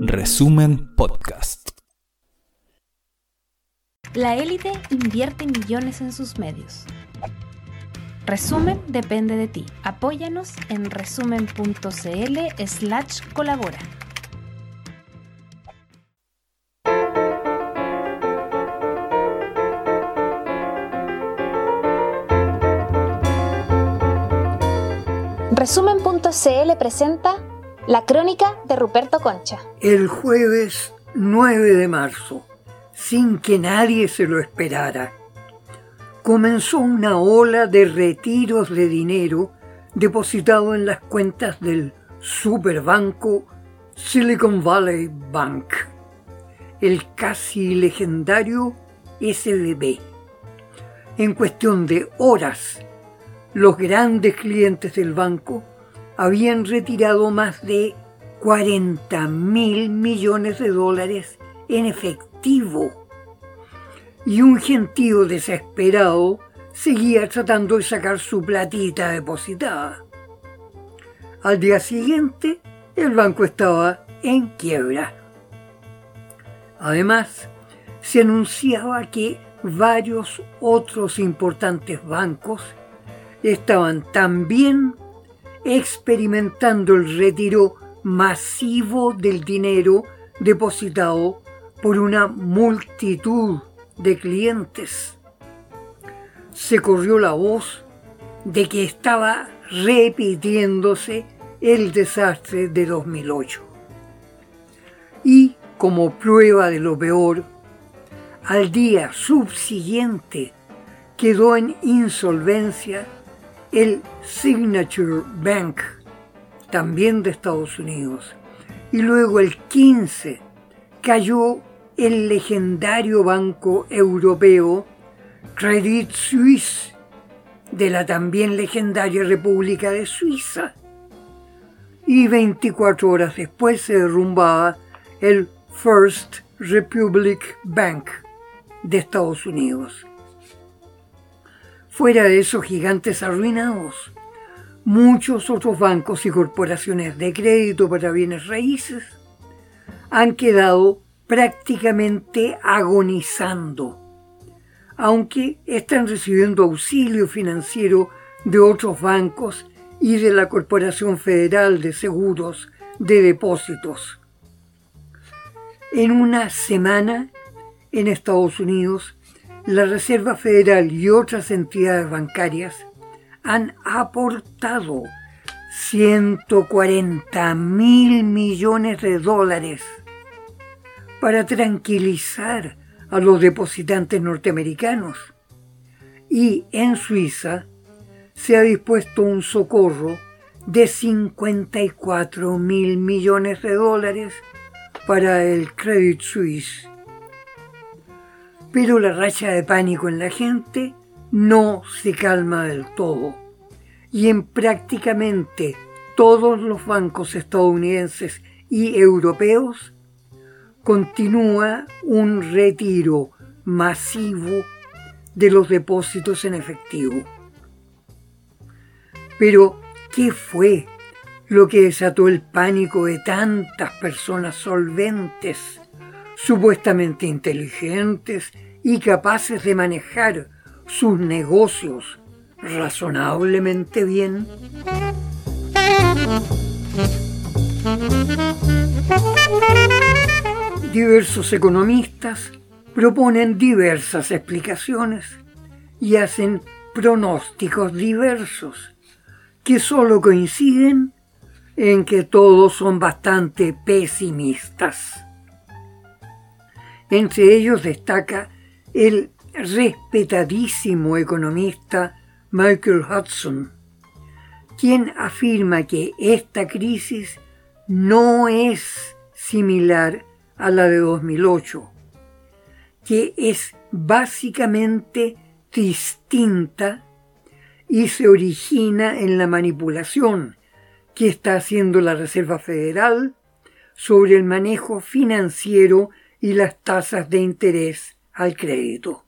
Resumen Podcast. La élite invierte millones en sus medios. Resumen depende de ti. Apóyanos en resumen.cl slash colabora. Resumen.cl presenta La crónica de Ruperto Concha. El jueves 9 de marzo, sin que nadie se lo esperara, comenzó una ola de retiros de dinero depositado en las cuentas del superbanco Silicon Valley Bank, el casi legendario SBB. En cuestión de horas, los grandes clientes del banco habían retirado más de 40 mil millones de dólares en efectivo. Y un gentío desesperado seguía tratando de sacar su platita depositada. Al día siguiente, el banco estaba en quiebra. Además, se anunciaba que varios otros importantes bancos estaban también experimentando el retiro masivo del dinero depositado por una multitud de clientes. Se corrió la voz de que estaba repitiéndose el desastre de 2008. Y como prueba de lo peor, al día subsiguiente quedó en insolvencia el Signature Bank, también de Estados Unidos. Y luego el 15 cayó el legendario banco europeo Credit Suisse, de la también legendaria República de Suiza. Y 24 horas después se derrumbaba el First Republic Bank de Estados Unidos. Fuera de esos gigantes arruinados, muchos otros bancos y corporaciones de crédito para bienes raíces han quedado prácticamente agonizando, aunque están recibiendo auxilio financiero de otros bancos y de la Corporación Federal de Seguros de Depósitos. En una semana, en Estados Unidos, la Reserva Federal y otras entidades bancarias han aportado 140 mil millones de dólares para tranquilizar a los depositantes norteamericanos. Y en Suiza se ha dispuesto un socorro de 54 mil millones de dólares para el Credit Suisse pero la racha de pánico en la gente no se calma del todo. Y en prácticamente todos los bancos estadounidenses y europeos continúa un retiro masivo de los depósitos en efectivo. Pero, ¿qué fue lo que desató el pánico de tantas personas solventes, supuestamente inteligentes y capaces de manejar sus negocios razonablemente bien? Diversos economistas proponen diversas explicaciones y hacen pronósticos diversos que solo coinciden en que todos son bastante pesimistas. Entre ellos destaca el respetadísimo economista Michael Hudson, quien afirma que esta crisis no es similar a la de 2008, que es básicamente distinta y se origina en la manipulación que está haciendo la Reserva Federal sobre el manejo financiero y las tasas de interés al crédito.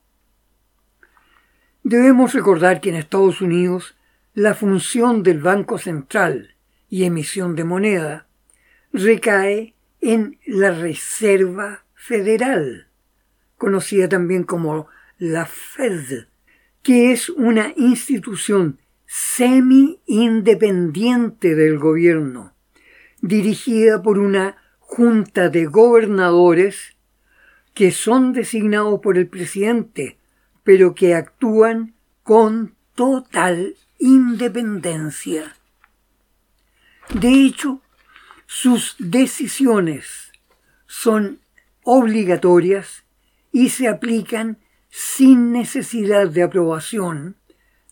Debemos recordar que en Estados Unidos la función del Banco Central y emisión de moneda recae en la Reserva Federal, conocida también como la Fed, que es una institución semi-independiente del gobierno, dirigida por una junta de gobernadores que son designados por el presidente, pero que actúan con total independencia. De hecho, sus decisiones son obligatorias y se aplican sin necesidad de aprobación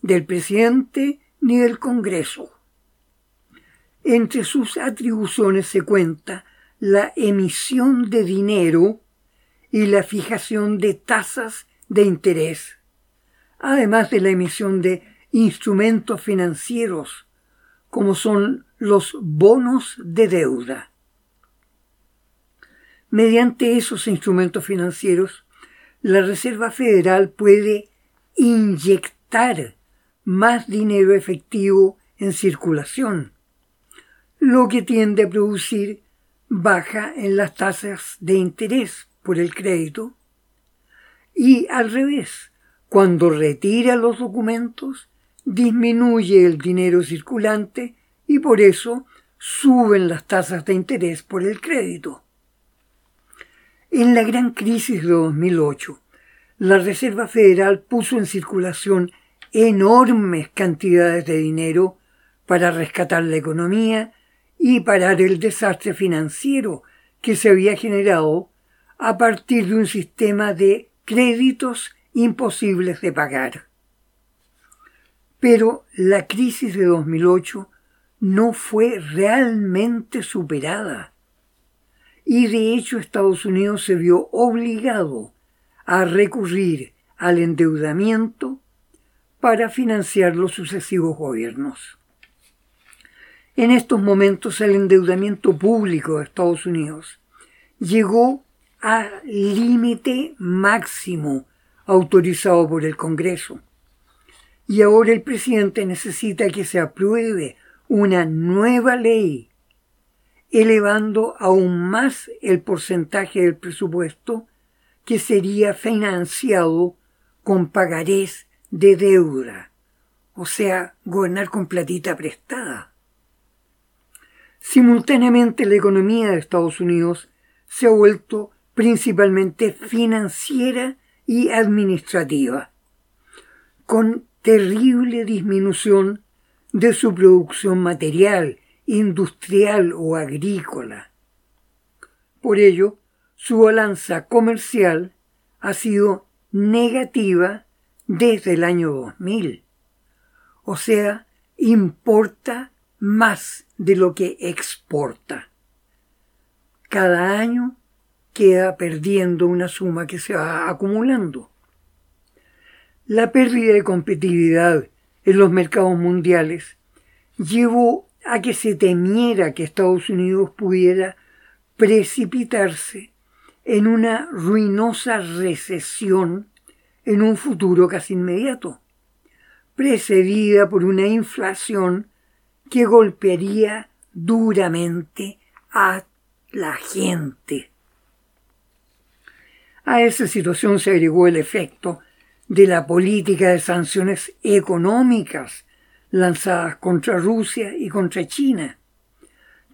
del presidente ni del Congreso. Entre sus atribuciones se cuenta la emisión de dinero y la fijación de tasas de interés, además de la emisión de instrumentos financieros, como son los bonos de deuda. Mediante esos instrumentos financieros, la Reserva Federal puede inyectar más dinero efectivo en circulación, lo que tiende a producir baja en las tasas de interés por el crédito y al revés, cuando retira los documentos, disminuye el dinero circulante y por eso suben las tasas de interés por el crédito. En la gran crisis de 2008, la Reserva Federal puso en circulación enormes cantidades de dinero para rescatar la economía y parar el desastre financiero que se había generado a partir de un sistema de créditos imposibles de pagar. Pero la crisis de 2008 no fue realmente superada y de hecho Estados Unidos se vio obligado a recurrir al endeudamiento para financiar los sucesivos gobiernos. En estos momentos el endeudamiento público de Estados Unidos llegó al límite máximo autorizado por el Congreso. Y ahora el presidente necesita que se apruebe una nueva ley, elevando aún más el porcentaje del presupuesto que sería financiado con pagarés de deuda, o sea, gobernar con platita prestada. Simultáneamente la economía de Estados Unidos se ha vuelto principalmente financiera y administrativa, con terrible disminución de su producción material, industrial o agrícola. Por ello, su balanza comercial ha sido negativa desde el año 2000. O sea, importa más de lo que exporta. Cada año queda perdiendo una suma que se va acumulando. La pérdida de competitividad en los mercados mundiales llevó a que se temiera que Estados Unidos pudiera precipitarse en una ruinosa recesión en un futuro casi inmediato, precedida por una inflación que golpearía duramente a la gente. A esa situación se agregó el efecto de la política de sanciones económicas lanzadas contra Rusia y contra China,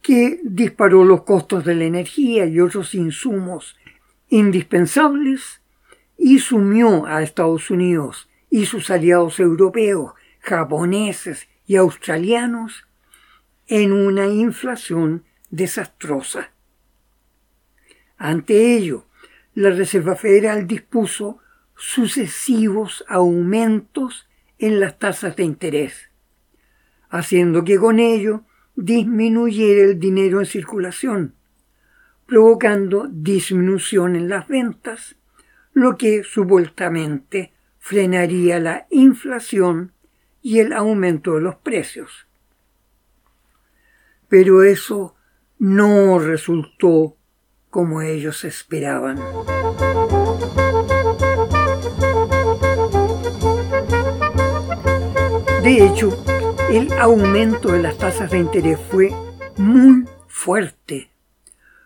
que disparó los costos de la energía y otros insumos indispensables y sumió a Estados Unidos y sus aliados europeos, japoneses y australianos en una inflación desastrosa. Ante ello, la Reserva Federal dispuso sucesivos aumentos en las tasas de interés, haciendo que con ello disminuyera el dinero en circulación, provocando disminución en las ventas lo que supuestamente frenaría la inflación y el aumento de los precios. Pero eso no resultó como ellos esperaban. De hecho, el aumento de las tasas de interés fue muy fuerte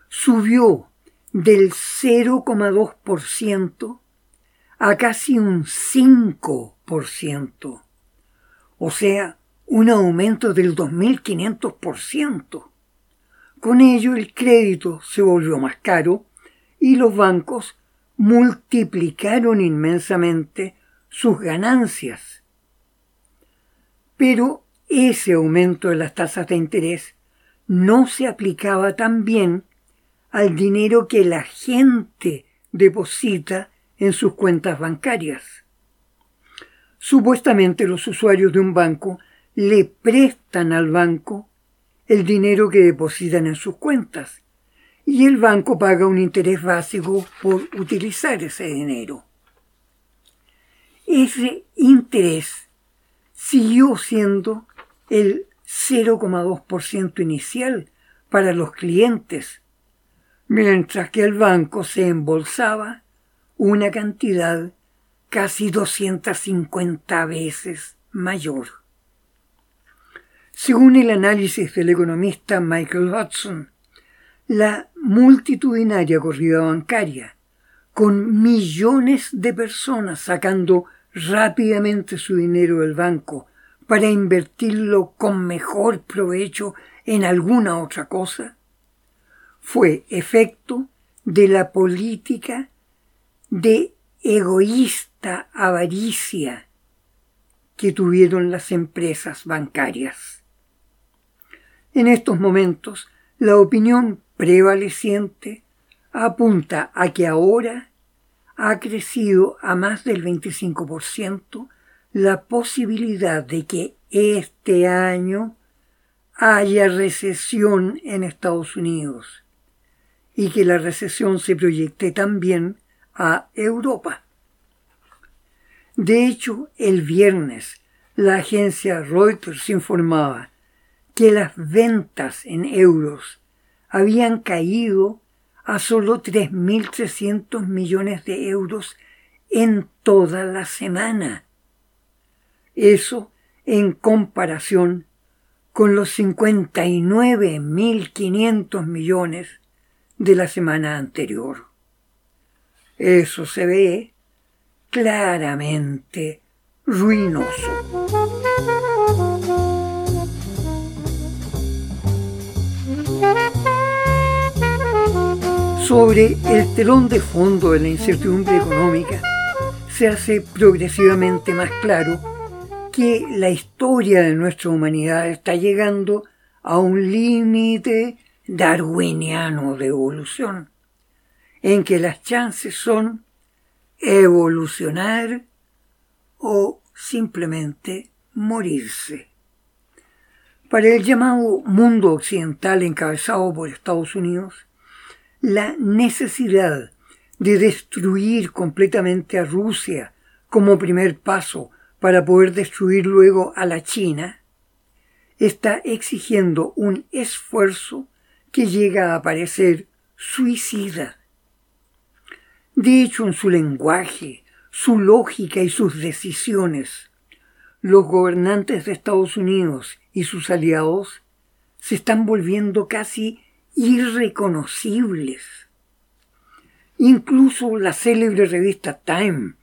subió del 0,2% a casi un 5%, o sea, un aumento del 2.500%. Con ello el crédito se volvió más caro y los bancos multiplicaron inmensamente sus ganancias. Pero ese aumento de las tasas de interés no se aplicaba también al dinero que la gente deposita en sus cuentas bancarias. Supuestamente los usuarios de un banco le prestan al banco el dinero que depositan en sus cuentas y el banco paga un interés básico por utilizar ese dinero. Ese interés siguió siendo el 0,2% inicial para los clientes, mientras que el banco se embolsaba una cantidad casi 250 veces mayor. Según el análisis del economista Michael Hudson, la multitudinaria corrida bancaria, con millones de personas sacando rápidamente su dinero del banco para invertirlo con mejor provecho en alguna otra cosa, fue efecto de la política de egoísta avaricia que tuvieron las empresas bancarias. En estos momentos, la opinión prevaleciente apunta a que ahora ha crecido a más del 25% la posibilidad de que este año haya recesión en Estados Unidos y que la recesión se proyecte también a Europa. De hecho, el viernes la agencia Reuters informaba que las ventas en euros habían caído a solo 3.300 millones de euros en toda la semana eso en comparación con los 59.500 millones de la semana anterior. Eso se ve claramente ruinoso. Sobre el telón de fondo de la incertidumbre económica se hace progresivamente más claro que la historia de nuestra humanidad está llegando a un límite darwiniano de evolución, en que las chances son evolucionar o simplemente morirse. Para el llamado mundo occidental encabezado por Estados Unidos, la necesidad de destruir completamente a Rusia como primer paso para poder destruir luego a la China, está exigiendo un esfuerzo que llega a parecer suicida. De hecho, en su lenguaje, su lógica y sus decisiones, los gobernantes de Estados Unidos y sus aliados se están volviendo casi irreconocibles. Incluso la célebre revista Time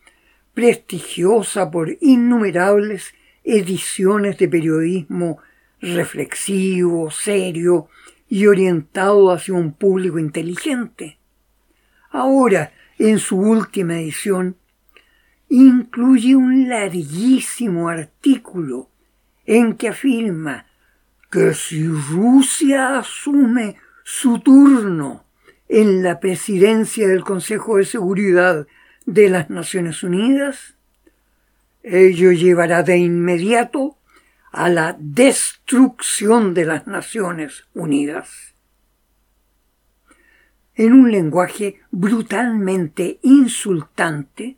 prestigiosa por innumerables ediciones de periodismo reflexivo, serio y orientado hacia un público inteligente. Ahora, en su última edición, incluye un larguísimo artículo en que afirma que si Rusia asume su turno en la presidencia del Consejo de Seguridad de las Naciones Unidas, ello llevará de inmediato a la destrucción de las Naciones Unidas. En un lenguaje brutalmente insultante,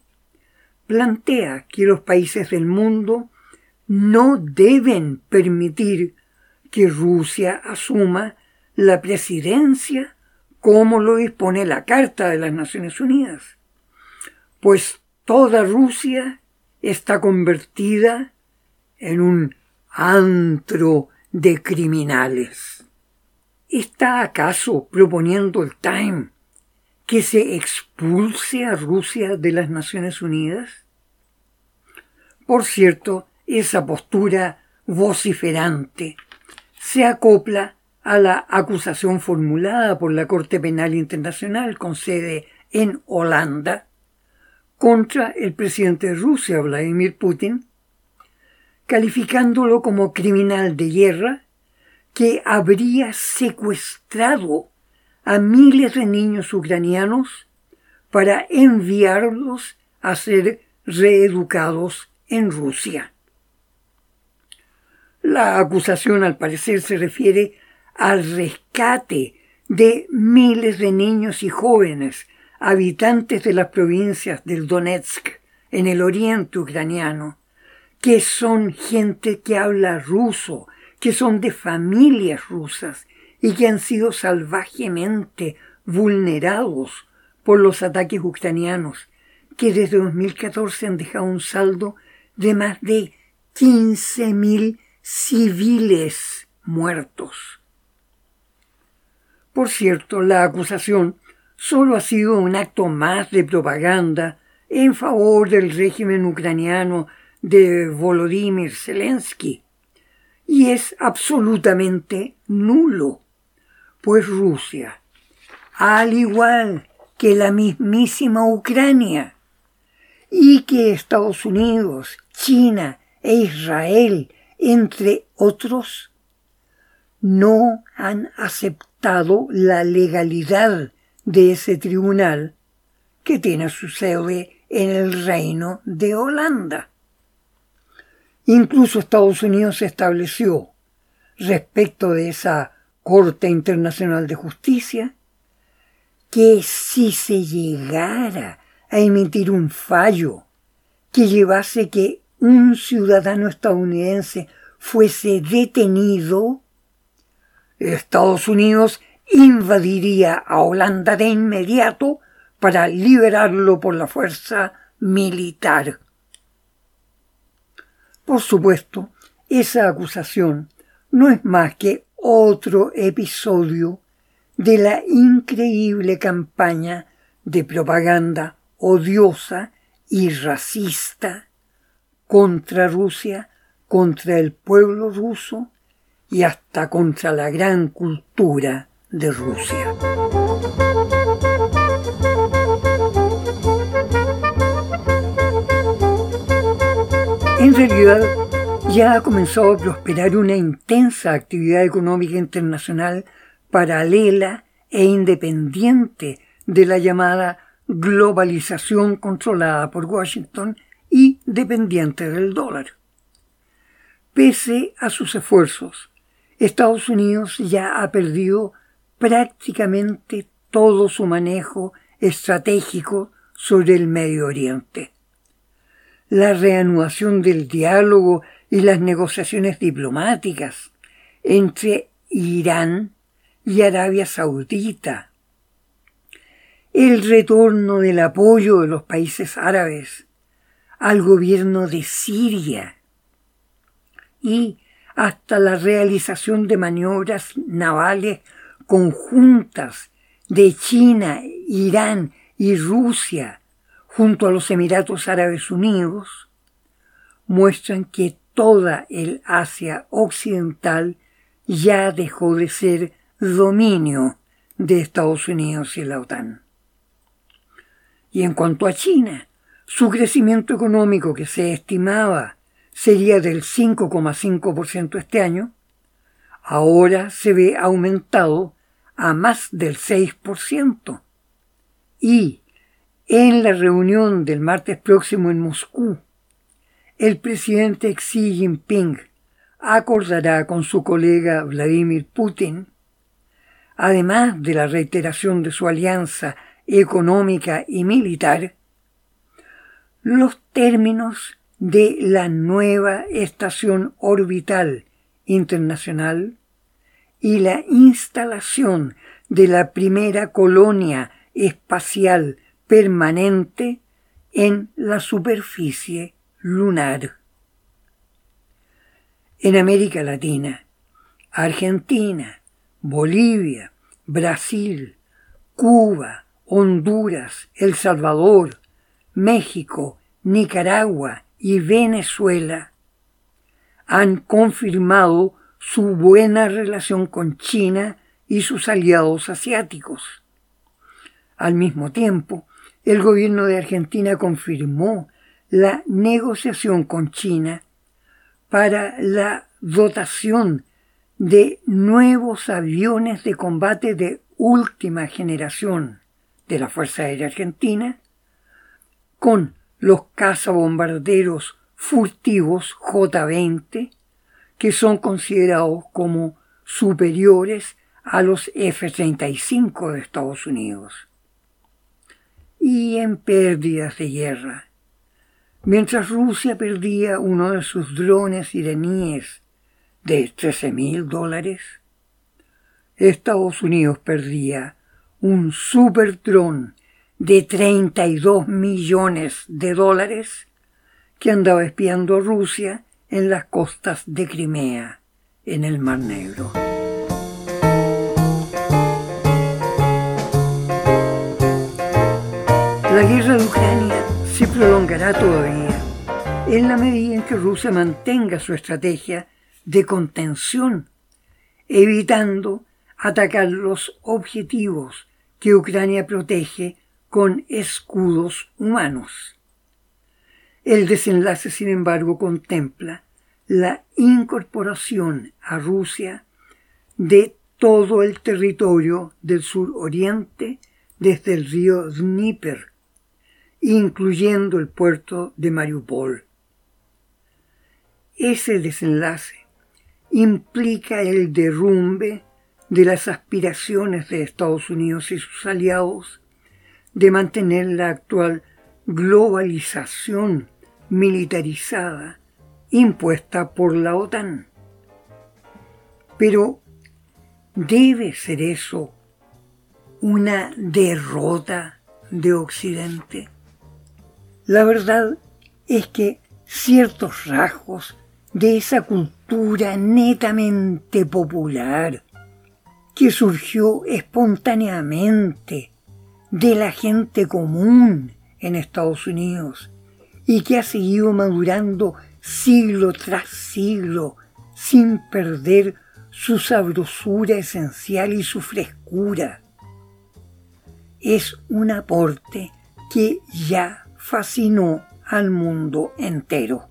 plantea que los países del mundo no deben permitir que Rusia asuma la presidencia como lo dispone la Carta de las Naciones Unidas pues toda Rusia está convertida en un antro de criminales. ¿Está acaso proponiendo el Time que se expulse a Rusia de las Naciones Unidas? Por cierto, esa postura vociferante se acopla a la acusación formulada por la Corte Penal Internacional con sede en Holanda contra el presidente de Rusia, Vladimir Putin, calificándolo como criminal de guerra que habría secuestrado a miles de niños ucranianos para enviarlos a ser reeducados en Rusia. La acusación al parecer se refiere al rescate de miles de niños y jóvenes habitantes de las provincias del Donetsk en el oriente ucraniano, que son gente que habla ruso, que son de familias rusas y que han sido salvajemente vulnerados por los ataques ucranianos, que desde 2014 han dejado un saldo de más de 15.000 civiles muertos. Por cierto, la acusación solo ha sido un acto más de propaganda en favor del régimen ucraniano de Volodymyr Zelensky. Y es absolutamente nulo, pues Rusia, al igual que la mismísima Ucrania, y que Estados Unidos, China e Israel, entre otros, no han aceptado la legalidad de ese tribunal que tiene su sede en el reino de Holanda. Incluso Estados Unidos estableció respecto de esa Corte Internacional de Justicia que si se llegara a emitir un fallo que llevase que un ciudadano estadounidense fuese detenido, Estados Unidos invadiría a Holanda de inmediato para liberarlo por la fuerza militar. Por supuesto, esa acusación no es más que otro episodio de la increíble campaña de propaganda odiosa y racista contra Rusia, contra el pueblo ruso y hasta contra la gran cultura de Rusia. En realidad, ya ha comenzado a prosperar una intensa actividad económica internacional paralela e independiente de la llamada globalización controlada por Washington y dependiente del dólar. Pese a sus esfuerzos, Estados Unidos ya ha perdido prácticamente todo su manejo estratégico sobre el Medio Oriente. La reanudación del diálogo y las negociaciones diplomáticas entre Irán y Arabia Saudita, el retorno del apoyo de los países árabes al gobierno de Siria y hasta la realización de maniobras navales conjuntas de China, Irán y Rusia junto a los Emiratos Árabes Unidos muestran que toda el Asia Occidental ya dejó de ser dominio de Estados Unidos y la OTAN. Y en cuanto a China, su crecimiento económico que se estimaba sería del 5,5% este año, ahora se ve aumentado a más del 6%. Y en la reunión del martes próximo en Moscú, el presidente Xi Jinping acordará con su colega Vladimir Putin, además de la reiteración de su alianza económica y militar, los términos de la nueva estación orbital internacional y la instalación de la primera colonia espacial permanente en la superficie lunar. En América Latina, Argentina, Bolivia, Brasil, Cuba, Honduras, El Salvador, México, Nicaragua y Venezuela han confirmado su buena relación con China y sus aliados asiáticos. Al mismo tiempo, el gobierno de Argentina confirmó la negociación con China para la dotación de nuevos aviones de combate de última generación de la Fuerza Aérea Argentina con los cazabombarderos furtivos J-20 que son considerados como superiores a los F-35 de Estados Unidos. Y en pérdidas de guerra. Mientras Rusia perdía uno de sus drones iraníes de 13 mil dólares, Estados Unidos perdía un super dron de 32 millones de dólares que andaba espiando Rusia en las costas de Crimea, en el Mar Negro. La guerra de Ucrania se prolongará todavía en la medida en que Rusia mantenga su estrategia de contención, evitando atacar los objetivos que Ucrania protege con escudos humanos. El desenlace, sin embargo, contempla la incorporación a Rusia de todo el territorio del suroriente desde el río Dnieper, incluyendo el puerto de Mariupol. Ese desenlace implica el derrumbe de las aspiraciones de Estados Unidos y sus aliados de mantener la actual globalización militarizada impuesta por la OTAN. Pero, ¿debe ser eso una derrota de Occidente? La verdad es que ciertos rasgos de esa cultura netamente popular que surgió espontáneamente de la gente común en Estados Unidos y que ha seguido madurando siglo tras siglo sin perder su sabrosura esencial y su frescura. Es un aporte que ya fascinó al mundo entero.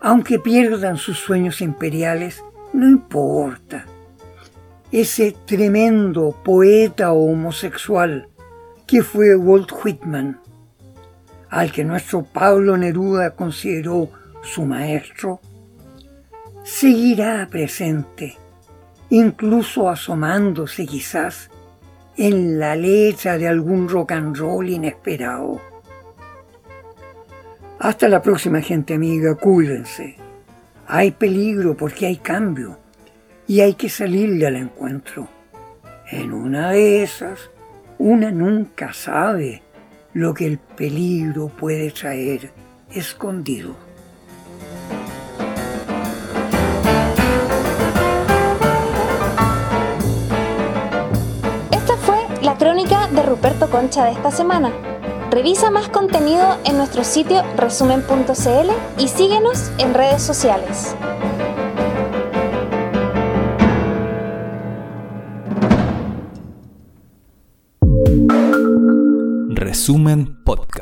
Aunque pierdan sus sueños imperiales, no importa ese tremendo poeta homosexual que fue Walt Whitman, al que nuestro Pablo Neruda consideró su maestro, seguirá presente, incluso asomándose quizás en la letra de algún rock and roll inesperado. Hasta la próxima gente amiga, cuídense. Hay peligro porque hay cambio y hay que salirle al encuentro. En una de esas, una nunca sabe lo que el peligro puede traer escondido. Esta fue la crónica de Ruperto Concha de esta semana. Revisa más contenido en nuestro sitio resumen.cl y síguenos en redes sociales. Resumen Podcast.